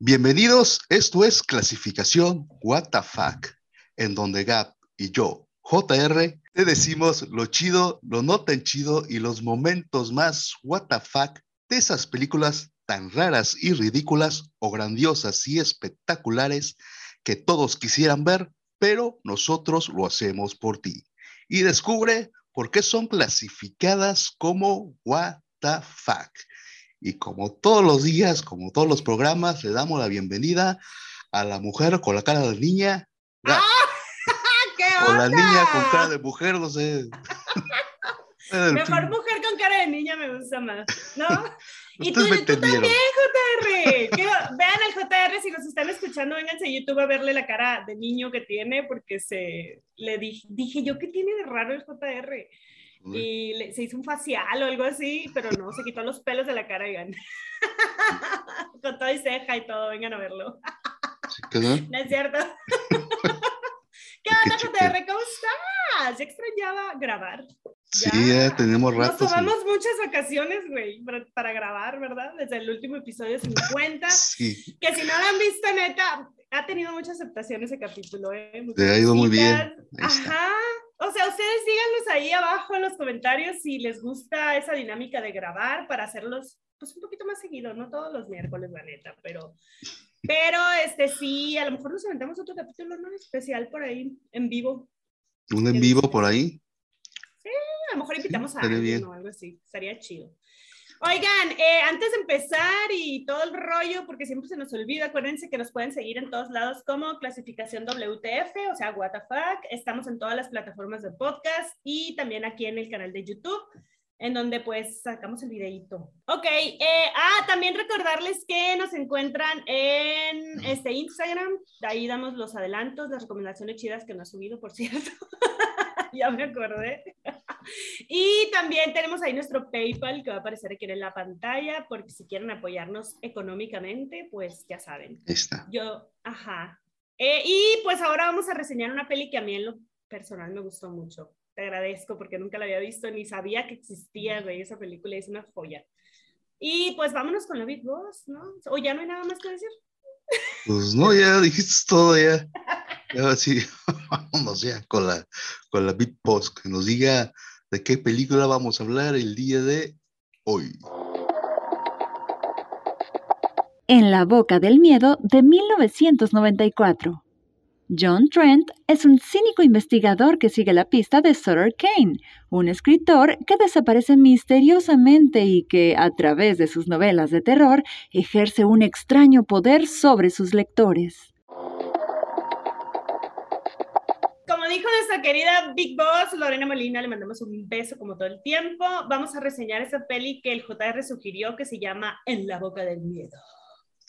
Bienvenidos, esto es Clasificación What the Fuck, en donde Gap y yo, JR, te decimos lo chido, lo no tan chido y los momentos más What the Fuck de esas películas tan raras y ridículas o grandiosas y espectaculares que todos quisieran ver, pero nosotros lo hacemos por ti. Y descubre por qué son clasificadas como What the Fuck. Y como todos los días, como todos los programas, le damos la bienvenida a la mujer con la cara de niña. ¡Ah! ¡Qué O la onda! niña con cara de mujer, no sé. Mejor mujer con cara de niña me gusta más, ¿no? Y tú, tú también, JR. Que vean al JR, si nos están escuchando, vénganse a YouTube a verle la cara de niño que tiene, porque se le di- dije yo, ¿qué tiene de raro el JR? Y le- se hizo un facial o algo así, pero no, se quitó los pelos de la cara, oigan. Con todo y ceja y todo, vengan a verlo. ¿Sí que no? ¿No es cierto? ¿Qué onda. JR? ¿Cómo estás? Ya extrañaba grabar. Sí, Ya. tenemos Nos rato. sin- tomamos muchas vacaciones, güey, para, para grabar, ¿verdad? Desde el último episodio 50. Sí, que si no lo han visto, neta, ha tenido mucha aceptación ese capítulo, ¿eh? Muchas Te ha ido muy bien. Ajá. O sea, ustedes díganos ahí abajo en los comentarios si les gusta esa dinámica de grabar para hacerlos pues un poquito más seguido, no todos los miércoles, la neta, pero, pero este sí, a lo mejor nos aventamos otro capítulo ¿no? especial por ahí en vivo. un en vivo por ahí. A lo mejor invitamos a alguien bien. o algo así, estaría chido. Oigan, eh, antes de empezar y todo el rollo, porque siempre se nos olvida, acuérdense que nos pueden seguir en todos lados como clasificación WTF, o sea, what the fuck. Estamos en todas las plataformas de podcast y también aquí en el canal de YouTube, en donde pues sacamos el videíto. Ok, eh, ah, también recordarles que nos encuentran en este Instagram, de ahí damos los adelantos, las recomendaciones chidas que nos ha subido, por cierto. ya me acordé. Y también tenemos ahí nuestro PayPal que va a aparecer aquí en la pantalla, porque si quieren apoyarnos económicamente, pues ya saben. Está. Yo, ajá. Eh, y pues ahora vamos a reseñar una peli que a mí en lo personal me gustó mucho. Te agradezco porque nunca la había visto ni sabía que existía, güey, esa película es una joya. Y pues vámonos con la Big Boss, ¿no? O ya no hay nada más que decir. Pues no, ya dijiste todo ya. Ya sí, vámonos ya con la, con la Big Boss, que nos diga de qué película vamos a hablar el día de hoy. En la boca del miedo de 1994. John Trent es un cínico investigador que sigue la pista de Sutter Kane, un escritor que desaparece misteriosamente y que, a través de sus novelas de terror, ejerce un extraño poder sobre sus lectores. Como dijo nuestra querida Big Boss, Lorena Molina, le mandamos un beso como todo el tiempo. Vamos a reseñar esa peli que el JR sugirió que se llama En la boca del miedo.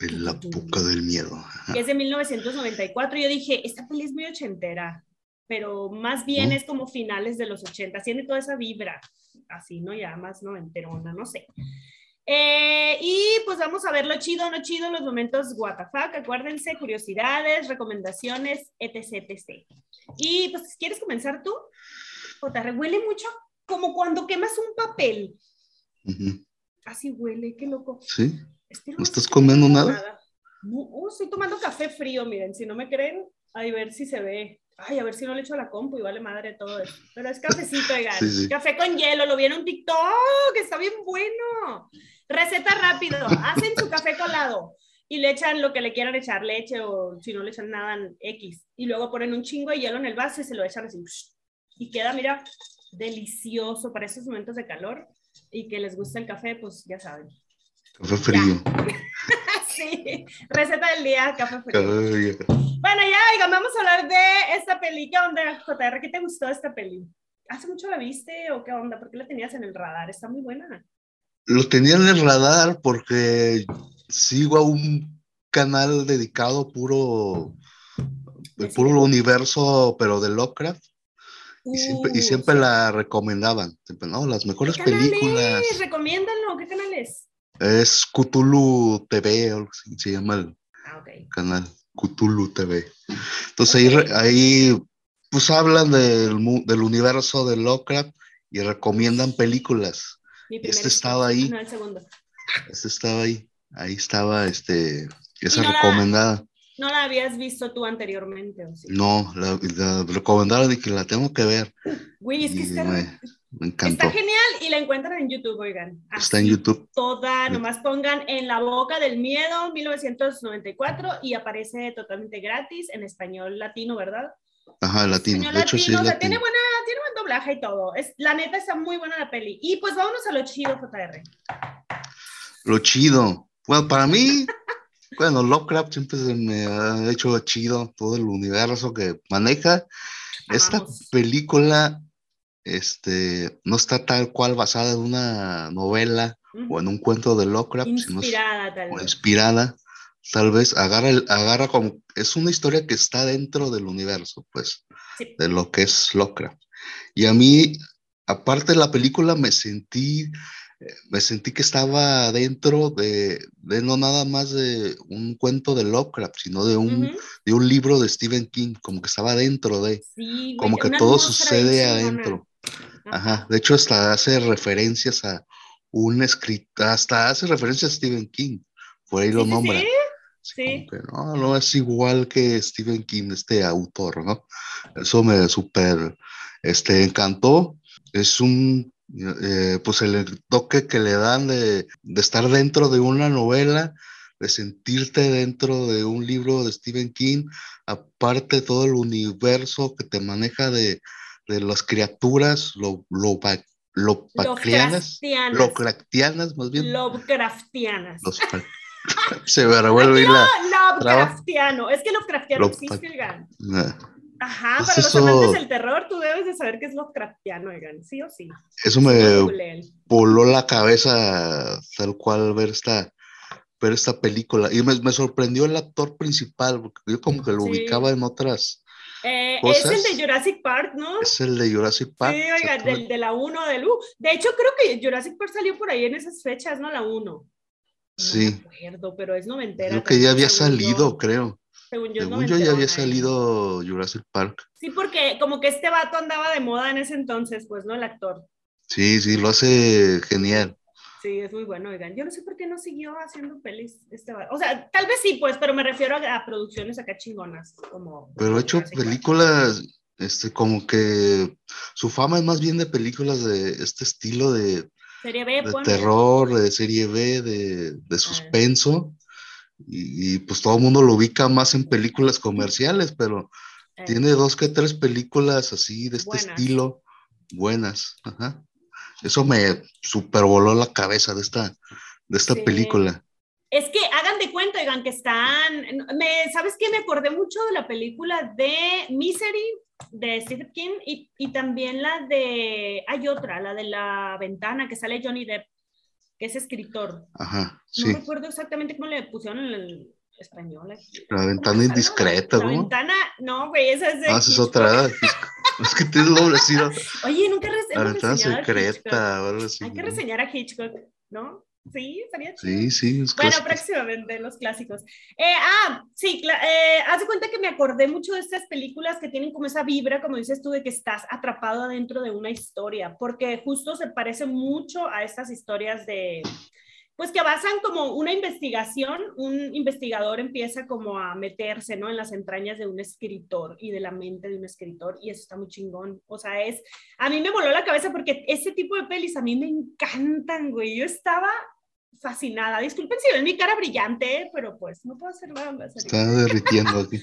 En la boca del miedo. Que es de 1994. Yo dije, esta peli es muy ochentera, pero más bien ¿No? es como finales de los 80, tiene toda esa vibra, así, ¿no? Ya más noventerona, no sé. Eh, y pues vamos a ver lo chido, no chido, los momentos WTF, acuérdense, curiosidades, recomendaciones, etc, etc. Y pues, ¿quieres comenzar tú? O te huele mucho como cuando quemas un papel. Ujú. Así huele, qué loco. ¿Sí? Espero ¿No estás comiendo tomando nada? No, uh, estoy tomando café frío, miren, si no me creen, a ver si se ve. Ay, a ver si no le echo a la compu y vale madre todo eso. Pero es cafecito, oigan. Sí, sí. Café con hielo, lo vi en un TikTok, está bien bueno. Receta rápido, hacen su café colado y le echan lo que le quieran echar, leche o si no le echan nada, X. Y luego ponen un chingo de hielo en el vaso y se lo echan así. Y queda, mira, delicioso para esos momentos de calor y que les gusta el café, pues ya saben. Café frío. Sí, receta del día, café frío. Bueno, ya, oigan, vamos a hablar de esta peli. ¿Qué onda, JR? ¿Qué te gustó esta peli? ¿Hace mucho la viste o qué onda? ¿Por qué la tenías en el radar? Está muy buena. Lo tenía en el radar porque sigo a un canal dedicado puro, ¿De el puro cine? universo, pero de Lovecraft. Y siempre, y Uh, siempre sí. la recomendaban. Siempre, no, las mejores ¿Qué películas. Recomiéndanlo. ¿Qué canal es? Es Cthulhu TV, o algo así se llama el Ah, ok. canal. Cthulhu TV. Entonces ahí, re- Ok. ahí pues hablan del, del universo de Lovecraft y recomiendan películas. Mi este estaba ahí. No, el segundo. Este estaba ahí. Ahí estaba este Esa no la- recomendada. No la habías visto tú anteriormente, ¿o sí? No, la, la recomendaron y que la tengo que ver. Güey, es que está, me, me encantó. está genial y la encuentran en YouTube, oigan. Está en Así YouTube. Toda, nomás pongan En la boca del miedo, 1994, y aparece totalmente gratis en español latino, ¿verdad? Ajá, latino. Español De hecho, sí es latino, o sea, tiene, latino. buena, tiene buen doblaje y todo. Es, la neta está muy buena la peli. Y pues vámonos a lo chido, JR. Lo chido. Bueno, para mí, bueno, Lovecraft siempre se me ha hecho chido todo el universo que maneja. Esta película este, no está tal cual basada en una novela Ujú. o en un cuento de Lovecraft, sino Inspirada, tal o vez. inspirada. Tal vez agarra, el- agarra como, es una historia que está dentro del universo, pues, Sí. de lo que es Lovecraft. Y a mí, aparte de la película, me sentí, me sentí que estaba dentro de, de no nada más de un cuento de Lovecraft, sino de un, Ujú. de un libro de Stephen King, como que estaba dentro de, Sí, como que todo sucede adentro. Ajá, de hecho hasta hace referencias a un escritor, hasta hace referencias a Stephen King, por ahí lo sí, nombra. sí. Sí. que no, no es igual que Stephen King, este autor, ¿no? Eso me súper este, encantó. Es un, eh, pues el toque que le dan de, de estar dentro de una novela, de sentirte dentro de un libro de Stephen King, aparte todo el universo que te maneja de, de las criaturas, lo, lo, lo Lovecraftianas. Lovecraftianas más bien. Lovecraftianas. Los se me revuelve la... Lovecraftiano. Es que Lovecraftiano Love- existe, oigan. Ajá, Pues para eso- los amantes del terror, tú debes de saber que es Lovecraftiano, oigan. Sí o sí. Eso me voló la cabeza tal cual ver esta, ver esta película. Y me, me sorprendió el actor principal, porque yo como que lo Sí. ubicaba en otras. Eh, es el de Jurassic Park, ¿no? Es el de Jurassic Park. Sí, oigan, del, de la 1, del U. De hecho, creo que Jurassic Park salió por ahí en esas fechas, ¿no? La 1. No Sí. me acuerdo, pero es noventera. Creo que ya había yo. salido, creo. Según yo, Según yo ya había ¿eh? salido Jurassic Park. Sí, porque como que este vato andaba de moda en ese entonces, pues, ¿no? El actor. Sí, sí, lo hace genial. Sí, es muy bueno, oigan. Yo no sé por qué no siguió haciendo pelis este. O sea, tal vez sí, pues, pero me refiero a, a producciones acá chingonas, como... Pero ha hecho películas, este, como que su fama es más bien de películas de este estilo de, Serie B, de terror, de serie B, de, de suspenso. Y, y, pues todo el mundo lo ubica más en películas comerciales, pero Eh, tiene dos que tres películas así de este Buenas. estilo buenas. Ajá. Eso me super voló la cabeza de esta, de esta Sí. película. Es que hagan de cuenta, oigan, que están. Me, ¿Sabes qué? Me acordé mucho de la película de Misery de Stephen King y, y también la de. Hay otra, la de la ventana que sale Johnny Depp, que es escritor. Ajá, No recuerdo exactamente cómo le pusieron en el español. aquí. La ¿Cómo ventana indiscreta, La, ¿no? ventana, no, güey, esa es de. Ah, esa es otra. Es que tiene doble. Oye, nunca res- La hemos ventana reseñado a Hitchcock. secreta, o algo así. Hay que reseñar a Hitchcock, ¿no? Sí, estaría. Sí, sí, es Bueno, clásico. próximamente, los clásicos. Eh, ah, sí, eh, haz de cuenta que me acordé mucho de estas películas que tienen como esa vibra, como dices tú, de que estás atrapado adentro de una historia, porque justo se parece mucho a estas historias de, pues que basan como una investigación, un investigador empieza como a meterse, ¿no? En las entrañas de un escritor y de la mente de un escritor, y eso está muy chingón. O sea, es, a mí me voló la cabeza porque este tipo de pelis a mí me encantan, güey. Yo estaba fascinada. Disculpen si ven mi cara brillante, pero pues no puedo hacer nada más. Está derritiendo aquí.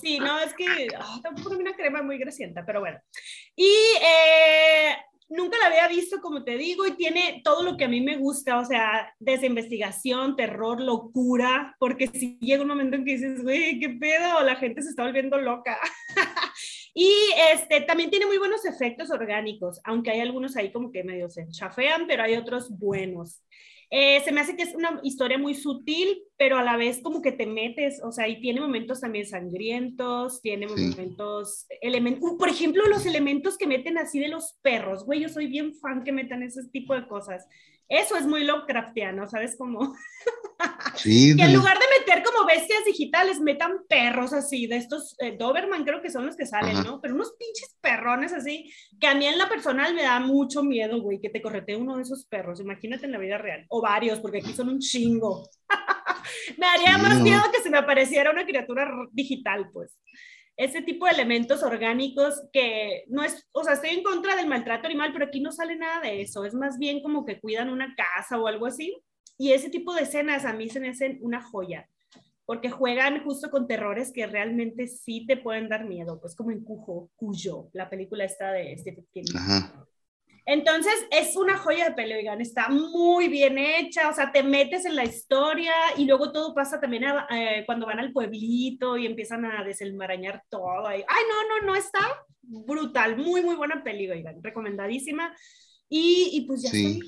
Sí, no, es que oh, tampoco una crema muy grasienta, pero bueno. Y eh, nunca la había visto, como te digo, y tiene todo lo que a mí me gusta, o sea, desde investigación, terror, locura, porque si llega un momento en que dices, güey, qué pedo, la gente se está volviendo loca. y este, también tiene muy buenos efectos orgánicos, aunque hay algunos ahí como que medio se chafean, pero hay otros buenos. Eh, se me hace que es una historia muy sutil, pero a la vez como que te metes, o sea, y tiene momentos también sangrientos, tiene Sí. momentos, elementos, por ejemplo, los elementos que meten así de los perros, güey, yo soy bien fan que metan ese tipo de cosas. Eso es muy Lovecraftiano, ¿sabes? Como Sí, que en lugar de meter como bestias digitales, metan perros así, de estos eh, Doberman creo que son los que salen, Ajá. ¿no? Pero unos pinches perrones así, que a mí en la personal me da mucho miedo, güey, que te corretee uno de esos perros, imagínate en la vida real, o varios, porque aquí son un chingo. me haría más miedo que se me apareciera una criatura digital, pues. Ese tipo de elementos orgánicos que no es, o sea, estoy en contra del maltrato animal, pero aquí no sale nada de eso. Es más bien como que cuidan una casa o algo así. Y ese tipo de escenas a mí se me hacen una joya porque juegan justo con terrores que realmente sí te pueden dar miedo, pues como en Cuyo, la película esta de Stephen King. Entonces es una joya de pelea, oigan, está muy bien hecha, o sea, te metes en la historia y luego todo pasa también eh, cuando van al pueblito y empiezan a desenmarañar todo. Ay, no, no, no, está brutal, muy, muy buena peli, oigan, recomendadísima. Y, y, pues ya sí,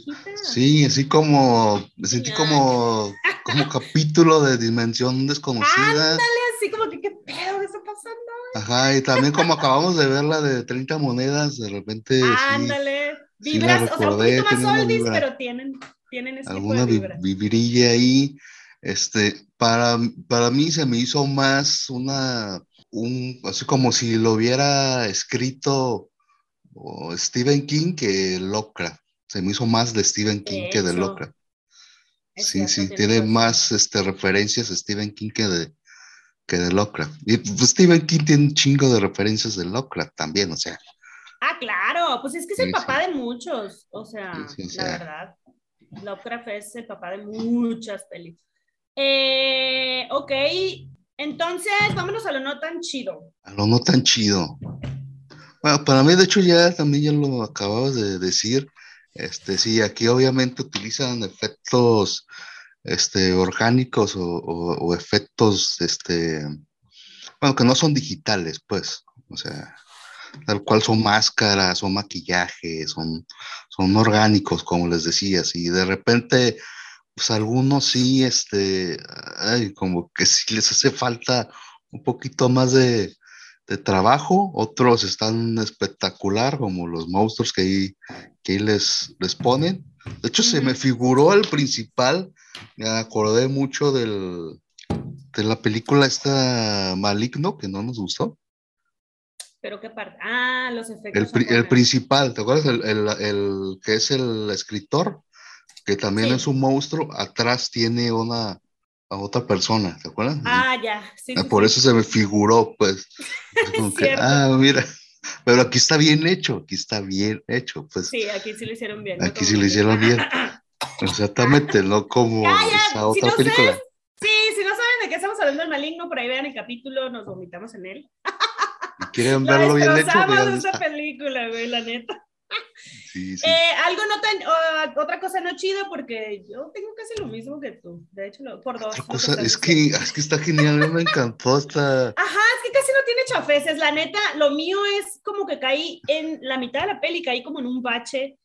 Sí, así como, me sentí como, como capítulo de Dimensión Desconocida. Ándale, así como que qué pedo está pasando. Ajá, y también como acabamos de ver la de 30 monedas, de repente. Ándale, vibras, o sea, un poquito más oldies, pero tienen, tienen ese alguna tipo de vibrilla ahí. Este, para, para mí se me hizo más una, un, así como si lo hubiera escrito Stephen King que Lovecraft. Se me hizo más de Stephen King que de Lovecraft. sí, sí, tiene más este, referencias a Stephen King que de, que de Lovecraft. Y pues, Stephen King tiene un chingo de referencias de Lovecraft también, o sea. Ah, claro, pues es que es el papá de muchos, o sea, la verdad. Lovecraft es el papá de muchas películas. Eh, ok, entonces vámonos a lo no tan chido. A lo no tan chido. Bueno, para mí, de hecho, ya también ya lo acababas de decir. Este, sí, aquí obviamente utilizan efectos este, orgánicos o, efectos, este, bueno, que no son digitales, pues, o sea, tal cual son máscaras, son maquillajes, son, son orgánicos, como les decía, y de repente, pues algunos sí, este, ay, como que sí les hace falta un poquito más de, de trabajo, otros están espectacular, como los monstruos que ahí, que les, les ponen. De hecho, se me figuró el principal, me acordé mucho del, de la película esta Maligno, que no nos gustó. ¿Pero qué parte? Ah, los efectos. El, principal, ¿te acuerdas? El, el, el, que es el escritor, que también es un monstruo, atrás tiene una, a otra persona, ¿te acuerdas? Ah, ya, sí. Por eso se me figuró, pues. ah, mira, pero aquí está bien hecho, aquí está bien hecho, pues. Sí, aquí sí lo hicieron bien. Aquí sí lo hicieron bien. Exactamente, no como esa otra película. sí, si no saben de qué estamos hablando del maligno, por ahí vean el capítulo, nos vomitamos en él. ¿Quieren verlo bien hecho? esa película, güey, la neta. Eh, algo no tan, otra cosa no chida porque yo tengo casi lo mismo que tú, de hecho, por dos. Cosa, es, que, es que está genial, me encantó esta... Ajá, es que casi no tiene chafeces, la neta, lo mío es como que caí en la mitad de la peli, caí como en un bache,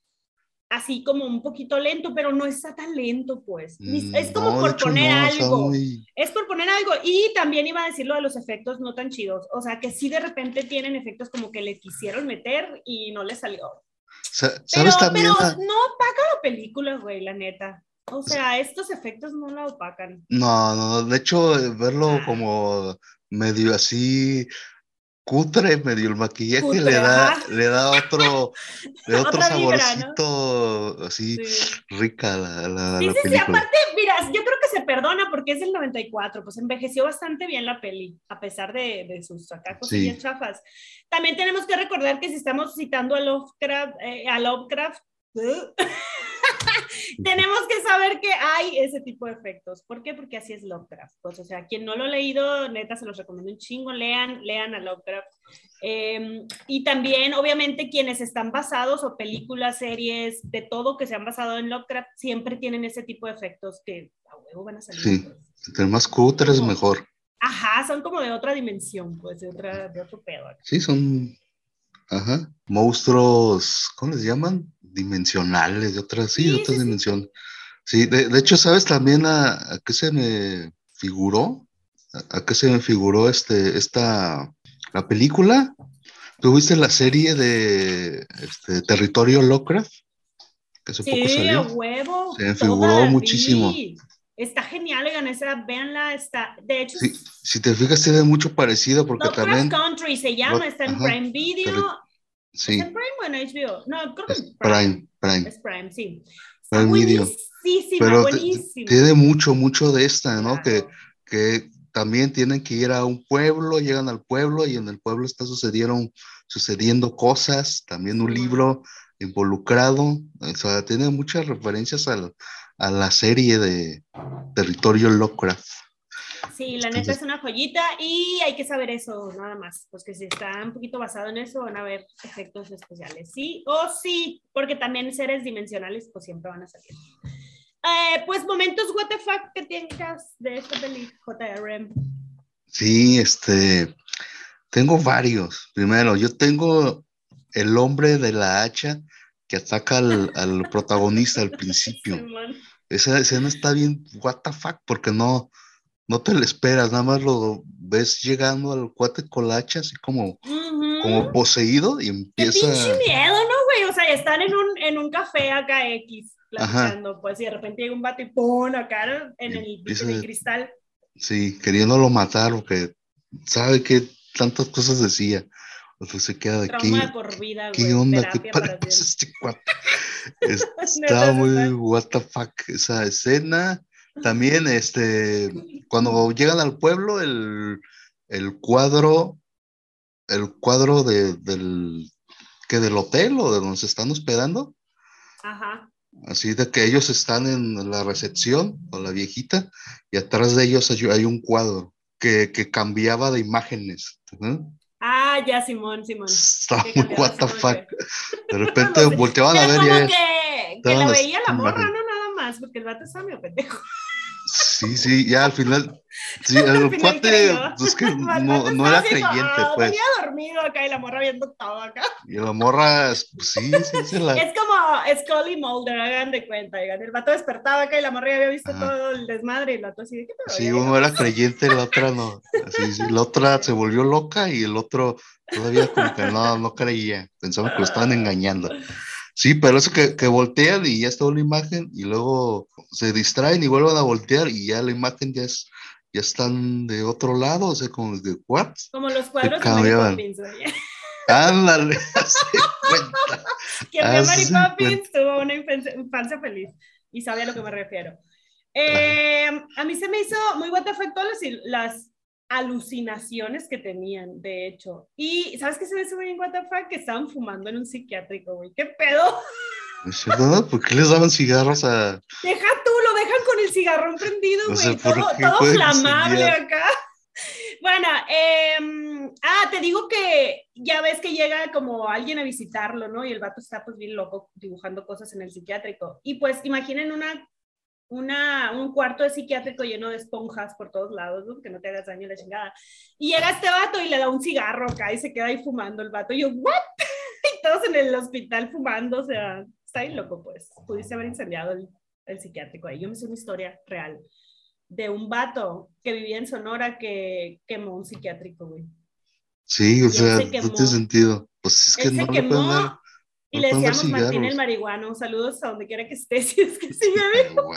así como un poquito lento, pero no está tan lento, pues. Mm, es como por poner algo. Es por poner algo. Y también iba a decir lo de los efectos no tan chidos. O sea, que sí de repente tienen efectos como que le quisieron meter y no le salió. ¿Sabes pero, también? Pero no opaca la película, güey, la neta. O sea, estos efectos no la opacan. No, no, de hecho, verlo ah. como medio así cutre, medio el maquillaje le da, le da otro, le otro saborcito así rica la, la, sí, la sí, Sí, aparte, mira, yo creo que se perdona porque es del 94, pues envejeció bastante bien la peli, a pesar de, de sus acá cosillas chafas. También tenemos que recordar que si estamos citando a Lovecraft, eh, a Lovecraft tenemos que saber que hay ese tipo de efectos. ¿Por qué? Porque así es Lovecraft. Pues, o sea, quien no lo ha leído, neta, se los recomiendo un chingo, lean, lean a Lovecraft. Em, y también, obviamente, quienes están basados o películas, series, de todo que se han basado en Lovecraft, siempre tienen ese tipo de efectos que a huevo van a salir. Sí, entre más cutre es mejor. Ajá, son como de otra dimensión, pues, de, otra, de otro pedo. Sí, son, ajá, monstruos, ¿cómo les llaman? Dimensionales, de otras, sí, de otra dimensión. Sí, de, hecho, ¿sabes también a, qué se me figuró? A, qué se me figuró este, esta, la película? ¿Tuviste la serie de este, Territorio Lovecraft? Que hace sí, poco salió. huevo. Se me figuró muchísimo. Está genial, oigan, esa, véanla, está, de hecho... si te fijas, tiene mucho parecido porque también... Country se llama, está en Prime Video. Sí. ¿Es Prime o en HBO? No, creo que es Prime. Prime. Es Prime, sí. Prime Video. Buenísima, Pero buenísima. tiene mucho, mucho de esta, ¿no? Que, Claro. que también tienen que ir a un pueblo, llegan al pueblo y en el pueblo está sucedieron, sucediendo cosas, también un libro involucrado, o sea, tiene muchas referencias al- a la serie de Territorio Lovecraft. Sí, la neta Entonces- es una joyita y hay que saber eso nada más, pues que si está un poquito basado en eso van a haber efectos especiales, sí o sí, porque también seres dimensionales pues siempre van a salir. Eh, pues momentos what the fuck que tengas de esta peli JRM. Sí, este, tengo varios. Primero, yo tengo el hombre de la hacha que ataca al, al protagonista al principio. Esa escena está bien, what the fuck, porque no, no te lo esperas, nada más lo ves llegando al cuate con la hacha, así como, Ujú. como poseído y Qué empieza. pinche miedo, ¿no, güey? O sea, están en un, en un café acá X Ajá. platicando, pues y de repente llega un vato y pon acá en el, empieza- en el cristal. Sí, queriéndolo matar, porque sabe que tantas cosas decía. Entonces se queda de aquí. Por vida, ¿Qué güey. onda? ¿Qué para este cuate? Es- Neta, Está muy what the fuck esa escena. También, este, cuando llegan al pueblo, el, el cuadro, el cuadro de, del, que del hotel o de donde se están hospedando, Ajá. así de que ellos están en la recepción con la viejita y atrás de ellos hay, hay un cuadro que, que cambiaba de imágenes. Ah, ya, Simón, Simón. Está muy what the fuck. De repente volteaban a ver y que, que la veía la morra, no nada más, porque el vato está medio pendejo. Sí, sí, ya al final, sí, el final cuate, creyó. es que no, no era creyente, "Ah, pues. Venía dormido acá y la morra viendo todo acá. Y la morra, pues, sí, sí, se la... Es como Scully Mulder, hagan de cuenta. oigan, El vato despertaba acá y la morra ya había visto Ajá. todo el desmadre y el vato así de qué pedo, Sí, uno llegamos". era creyente, la otra no. Sí, sí, la otra se volvió loca y el otro todavía como que no, no creía. Pensaba que lo estaban engañando. Sí, pero eso que, que voltean y ya está una imagen y luego se distraen y vuelven a voltear y ya la imagen ya es, ya están de otro lado, o sea, como de what? Como los cuadros de Mary cambiaban. Poppins, oye. Ándale, hazte cuenta. Quien vio Mary Poppins tuvo una infancia, infancia feliz y sabe a lo que me refiero. Eh, a mí se me hizo muy what the fuck todas las alucinaciones que tenían, de hecho. Y ¿sabes qué se me hizo the fuck? Que estaban fumando en un psiquiátrico, güey. ¿Qué pedo? ¿Es? ¿Por qué les daban cigarros a...? Deja tú, lo dejan con el cigarrón prendido, O güey. sea, ¿por todo todo flamable acá. Bueno, em, ah, te digo que ya ves que llega como alguien a visitarlo, ¿no? Y el vato está pues bien loco dibujando cosas en el psiquiátrico. Y pues imaginen una, una, un cuarto de psiquiátrico lleno de esponjas por todos lados, ¿no? Que no te hagas daño la chingada. Y llega este vato y le da un cigarro acá y se queda ahí fumando el vato. Y yo, ¿what? y todos en el hospital fumando, o sea, está bien loco, pues. Pudiste haber incendiado el, el psiquiátrico ahí. Yo me sé una historia real de un vato que vivía en Sonora que quemó un psiquiátrico, güey. Sí, o sea, se no tiene sentido. Pues es que Él no se quemó. Y le decíamos Martín el marihuano. Saludos a donde quiera que esté, si es que sigue vivo.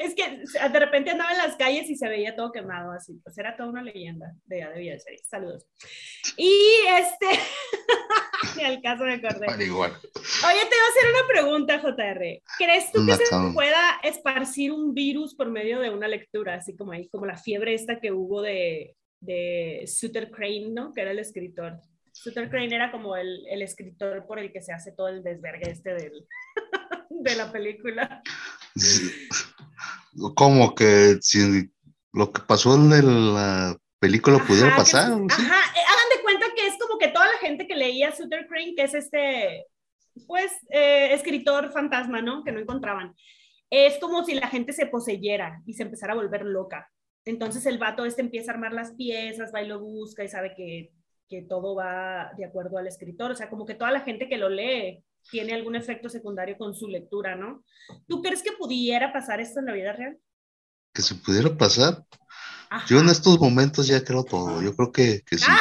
Es que de repente andaba en las calles y se veía todo quemado así. Pues era toda una leyenda. De ya debía de ser. Saludos. Y este. Ni al caso me acordé. marihuana. Oye, te iba a hacer una pregunta, JR. ¿Crees tú que Una se pueda esparcir un virus por medio de una lectura? Así como ahí, como la fiebre esta que hubo de, de Sutter Crane, ¿no? Que era el escritor. Sutter Crane era como el, el escritor por el que se hace todo el desvergue este del, de la película. Sí. Como que si lo que pasó en la película pudiera Ajá, que pasar. algo así. Ajá, eh, hagan de cuenta que es como que toda la gente que leía Sutter Crane, que es este, pues, eh, escritor fantasma, ¿no? Que no encontraban. Es como si la gente se poseyera y se empezara a volver loca. Entonces el vato este empieza a armar las piezas, va y lo busca y sabe que, que todo va de acuerdo al escritor. O sea, como que toda la gente que lo lee tiene algún efecto secundario con su lectura, ¿no? ¿Tú crees que pudiera pasar esto en la vida real? Que se pudiera pasar. Ajá. Yo en estos momentos ya creo todo. Yo creo que, que sí. Ah.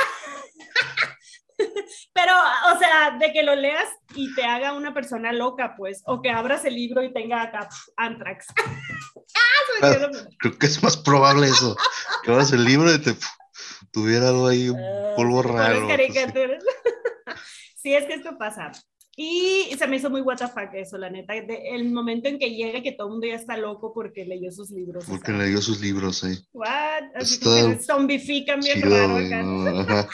Pero, o sea, de que lo leas y te haga una persona loca, pues, o que abras el libro y tenga acá Antrax. ah, lo- Creo que es más probable eso. Que abras el libro y te tuviera algo ahí, un Ah, polvo sí, con raro. las caricaturas. sí, es que esto pasa. Y se me hizo muy what the fuck eso, la neta. el momento en que llega que todo el mundo ya está loco porque leyó sus libros. Porque leyó sus libros, sí. What? Así que zombifican bien raro acá.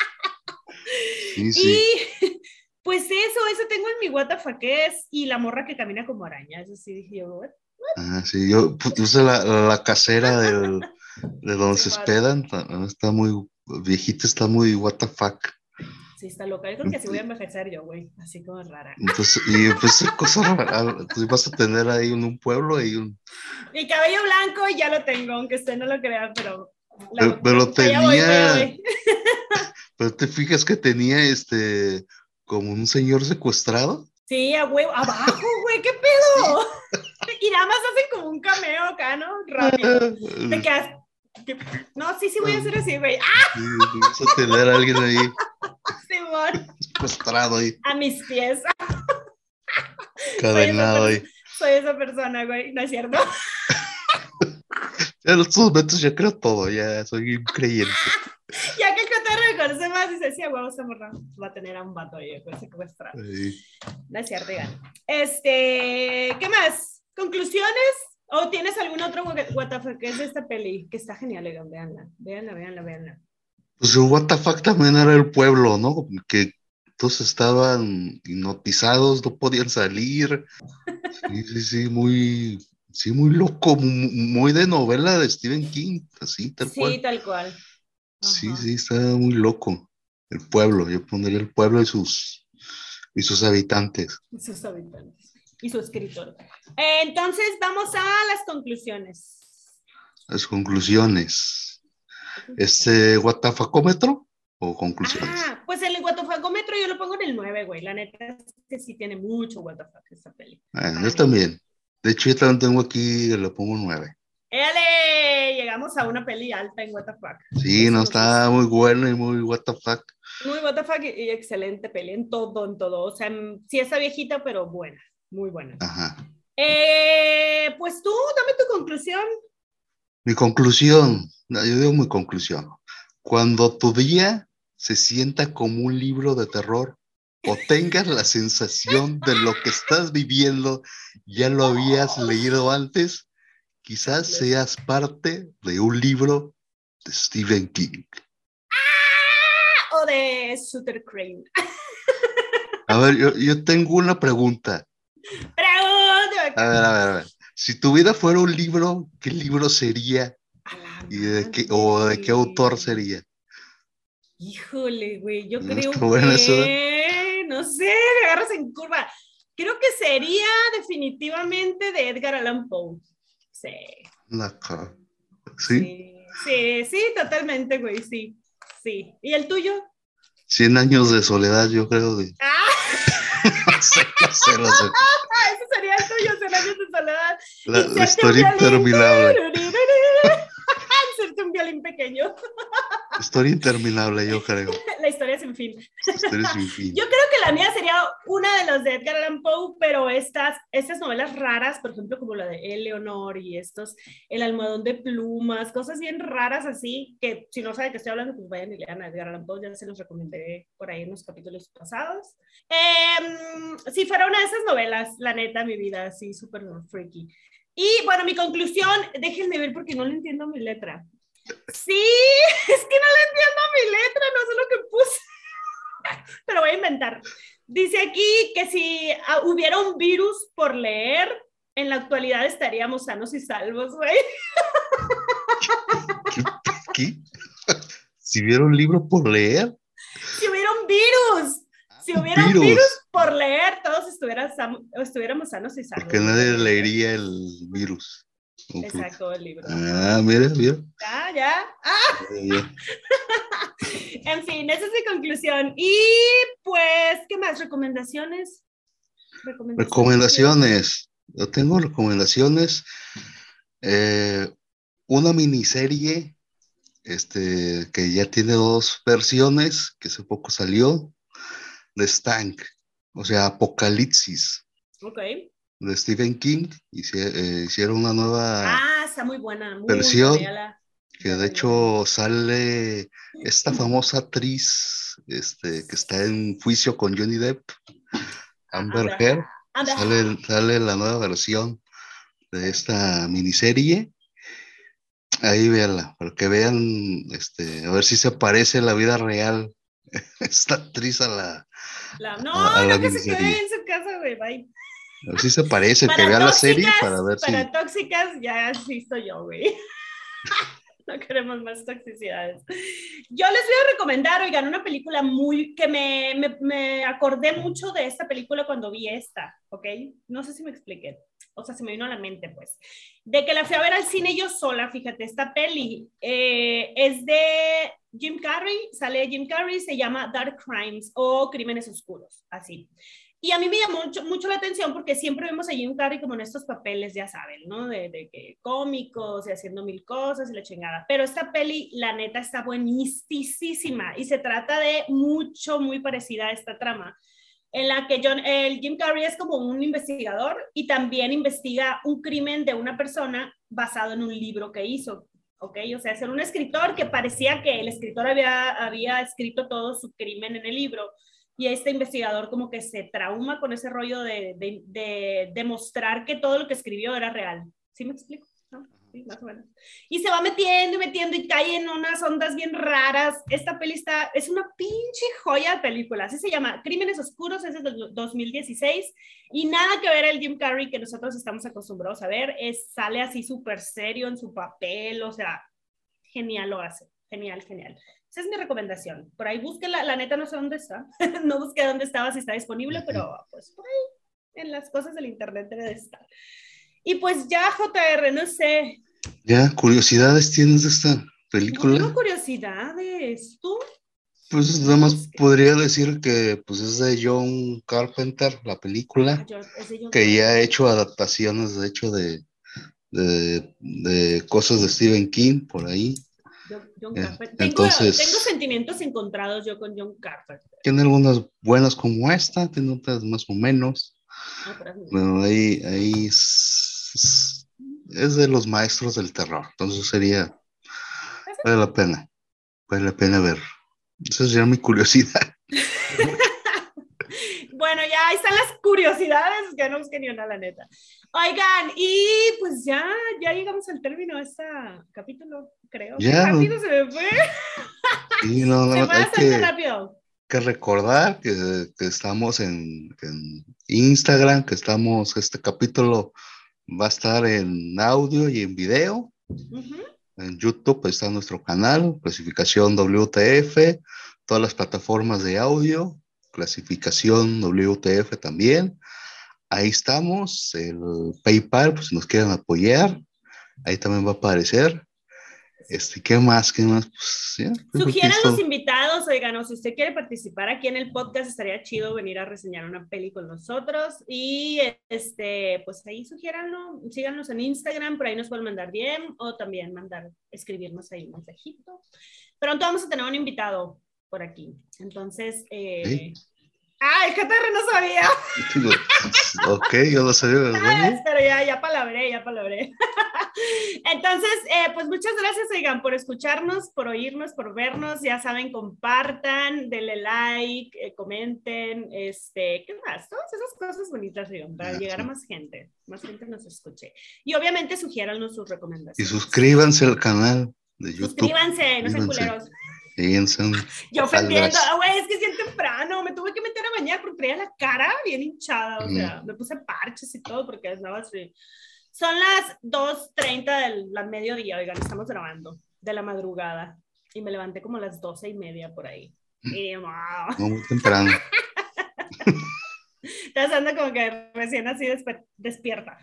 sí, sí. Y pues eso, eso tengo en mi what the fuck es y la morra que camina como araña. Eso sí dije yo, what? Ah, sí, yo puse la, la casera del, de donde se hospedan. Está muy viejita, está muy what the fuck. Sí, está loca. Yo creo que así voy a envejecer yo, güey. Así como rara. Entonces, y pues cosa rara. Pues vas a tener ahí en un pueblo y un. Mi cabello blanco ya lo tengo, aunque usted no lo crea, pero. pero, tenía. pero te fijas que tenía este. como un señor secuestrado. Sí, a huevo. Abajo, güey, ¿qué pedo? y nada más hacen como un cameo acá, ¿no? Rápido. Te quedas. No, sí, sí voy a hacer así, güey. ¡Ah! Sí, vas a tener a alguien ahí. Simón. Secuestrado ahí. A mis pies. Cadenado ahí. Soy esa persona, güey. No es cierto. ya en estos momentos ya creo todo, ya soy un creyente. ya que el cotorro me conoce más, dice, sí, huevo, esta morra va a tener a un vato ahí, pues secuestrado. Sí. No es cierto, digan. Este, ¿qué más? ¿Conclusiones? ¿O tienes algún otro WTF que es de esta peli? Que está genial, veanla, veanla, veanla, veanla. Pues el WTF también era el pueblo, ¿no? Que todos estaban hipnotizados, no podían salir. Sí, sí, sí, muy, sí, muy loco, muy de novela de Stephen King, así, tal cual. Sí, tal cual. Sí, sí, está muy loco. El pueblo, yo pondría el pueblo y sus, y sus habitantes. Y sus habitantes y su escritor. entonces, vamos a las conclusiones. Las conclusiones. ¿Este guatafacómetro o conclusiones? Ah, pues el guatafacómetro yo lo pongo en el 9, güey. La neta es que sí tiene mucho guatafac esta peli. Ah, yo también. De hecho, yo también tengo aquí, le pongo 9. ¡Éale! Llegamos a una peli alta en WTF. Sí, no, está muy bueno y muy WTF. Muy WTF y excelente peli en todo, en todo. O sea, sí está viejita, pero buena. Muy buena. Ajá. Eh, pues tú, dame tu conclusión. Mi conclusión, yo digo mi conclusión. Cuando tu día se sienta como un libro de terror o tengas la sensación de lo que estás viviendo, ya lo habías leído antes, quizás seas parte de un libro de Stephen King. ¡Ah! O de Sutter Crane. A ver, yo, yo tengo una pregunta. A ver, a ver, a ver. Si tu vida fuera un libro, ¿qué libro sería? ¿Y de qué, ¿O de qué autor sería? Híjole, güey, yo creo que... No sé, me agarras en curva. Creo que sería definitivamente de Edgar Allan Poe. Sí. ¿Sí? ¿Sí? Sí, totalmente, güey, sí. Sí. ¿Y el tuyo? Cien años de soledad, yo creo. De... ¡Ah! Eso sería el tuyo, Cien años de soledad. La, historia interminable. Un violín pequeño. Historia interminable, yo creo. La historia sin fin. Historia sin fin. Yo creo que la mía sería una de los de Edgar Allan Poe, pero estas, estas novelas raras, por ejemplo, como la de Eleonor y estos, El almohadón de plumas, cosas bien raras así, que si no saben que estoy hablando, pues vayan y lean a Edgar Allan Poe, ya se los recomendé por ahí en los capítulos pasados. Em, si fuera una de esas novelas, la neta, mi vida, así súper freaky. Y bueno, mi conclusión, déjenme ver porque no le entiendo mi letra. Sí, es que no le entiendo mi letra, no sé lo que puse. Pero voy a inventar. Dice aquí que si ah, hubiera un virus por leer, en la actualidad estaríamos sanos y salvos, güey. ¿Qué? ¿Si hubiera un libro por leer? Si hubiera un virus. Si hubiera un virus por leer, todos estuviéramos sanos y salvos. Porque nadie leería el virus. Exacto, el libro. Ah, mira, mira. Ya, ya. Ah. en fin, esa es mi conclusión. Y pues, ¿qué más? ¿Recomendaciones? Recomendaciones. Yo tengo recomendaciones. Eh, una miniserie este, que ya tiene dos versiones, que hace poco salió, de Stank, o sea, Apocalipsis. Ok. De Stephen King, eh, hicieron una nueva ah, está muy buena, versión. que de hecho sale esta famosa actriz este, que está en juicio con Johnny Depp, Amber Heard. Sale, sale la nueva versión de esta miniserie. Ahí véanla, para que vean, este, a ver si se parece la vida real esta actriz a la. no, no que se quede en su casa, güey, bye. A ver si se parece, que vea la serie para ver si. Para tóxicas, ya asisto yo, güey. no queremos más toxicidades. Yo les voy a recomendar, oigan, una película muy que me, me, me, acordé mucho de esta película cuando vi esta, ¿ok? No sé si me expliqué, o sea, se me vino a la mente, pues. De que la fui a ver al cine yo sola, fíjate, esta peli eh, es de Jim Carrey, sale Jim Carrey, se llama Dark Crimes o Crímenes Oscuros, así. Y a mí me llamó mucho, mucho, la atención porque siempre vemos a Jim Carrey como en estos papeles, ya saben, ¿no? De, de, que cómicos y haciendo mil cosas y la chingada. Pero esta peli, la neta, está buenísima y se trata de mucho, muy parecida a esta trama, en la que John, el Jim Carrey es como un investigador y también investiga un crimen de una persona basado en un libro que hizo. ¿ok? O sea, ser un escritor que parecía que el escritor había, había escrito todo su crimen en el libro, y este investigador como que se trauma con ese rollo de, de, demostrar que todo lo que escribió era real. ¿Sí me explico? Sí, más o menos. Y se va metiendo y metiendo y cae en unas ondas bien raras. Esta peli está, es una pinche joya de película. Así se llama Crímenes Oscuros, es de 2016. Y nada que ver el Jim Carrey que nosotros estamos acostumbrados a ver. Es, sale así súper serio en su papel. O sea, genial lo hace. Genial, genial. Esa es mi recomendación. Por ahí búsquela, la neta no sé dónde está. no busqué dónde estaba, si está disponible, pero pues por ahí, en las cosas del internet debe de estar. Y pues ya, JR, no sé. Ya, curiosidades tienes de esta película. Tengo curiosidades, ¿tú? Pues nada más podría decir que pues es de John Carpenter, la película, ah, que ya ha hecho adaptaciones, de hecho, de, de, de cosas de Stephen King por ahí. John eh, Carpenter. Tengo, sentimientos encontrados yo con John Carpenter. Tiene algunas buenas como esta, tiene otras más o menos. Ah, ahí, ahí es, de los maestros del terror. Entonces sería, vale la pena, vale la pena ver. Esa sería mi curiosidad. bueno, ya ahí están las curiosidades, que no busqué ni una, la neta. Oigan, y pues ya, ya llegamos al término de este capítulo, creo. Ya. Rápido se me fue. Sí, no, no, se fue bastante que, rápido. Que recordar que, que estamos en, en, Instagram, que estamos, este capítulo va a estar en audio y en video. En YouTube está nuestro canal, clasificación WTF, todas las plataformas de audio, clasificación WTF también. Ahí estamos, el PayPal, pues si nos quieren apoyar, ahí también va a aparecer. Este, ¿Qué más? ¿Qué más? Pues, Sugieran los invitados, oigan, o si usted quiere participar aquí en el podcast, estaría chido venir a reseñar una peli con nosotros. Y este, pues ahí sugiéranlo, síganos en Instagram, por ahí nos pueden mandar bien, o también mandar, escribirnos ahí un mensajito. Pronto vamos a tener un invitado por aquí. Entonces, eh, Ah, el JR no sabía. ok, yo lo sabía. Pero ya, ya palabré, ya palabré. Entonces, eh, pues muchas gracias, oigan, por escucharnos, por oírnos, por vernos. Ya saben, compartan, denle like, eh, comenten, este, ¿qué más? Todas esas cosas bonitas, oigan, para llegar a más gente, más gente nos escuche. Y obviamente sugiéranos sus recomendaciones. Y suscríbanse al canal de YouTube. Suscríbanse, no sean culeros. Yo ofendiendo, ah, güey, es que es bien temprano, me tuve que meter a bañar porque traía la cara bien hinchada, o sea, me puse parches y todo porque estaba así. Son las 2.30 del mediodía, oigan, estamos grabando, de la madrugada, y me levanté como a las 12 y media por ahí. Mm. Y, wow. No, muy temprano. Estás andando como que recién así despierta.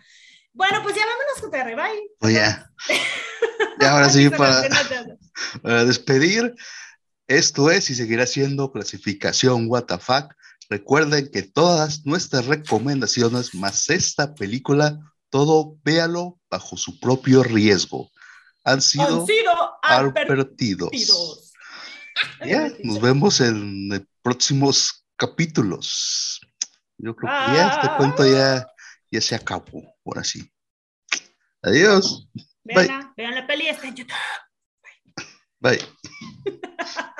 Bueno, pues ya vámonos, te bye. Pues ya. Ya ahora sí, para, para despedir, esto es y seguirá siendo clasificación WTF. Recuerden que todas nuestras recomendaciones, más esta película, todo véalo bajo su propio riesgo. Han sido, advertidos. Ya, nos vemos en próximos capítulos. Yo creo que ya este cuento ya, ya se acabó, por así. Adiós. Vean la, vean la peli, está en YouTube. Bye.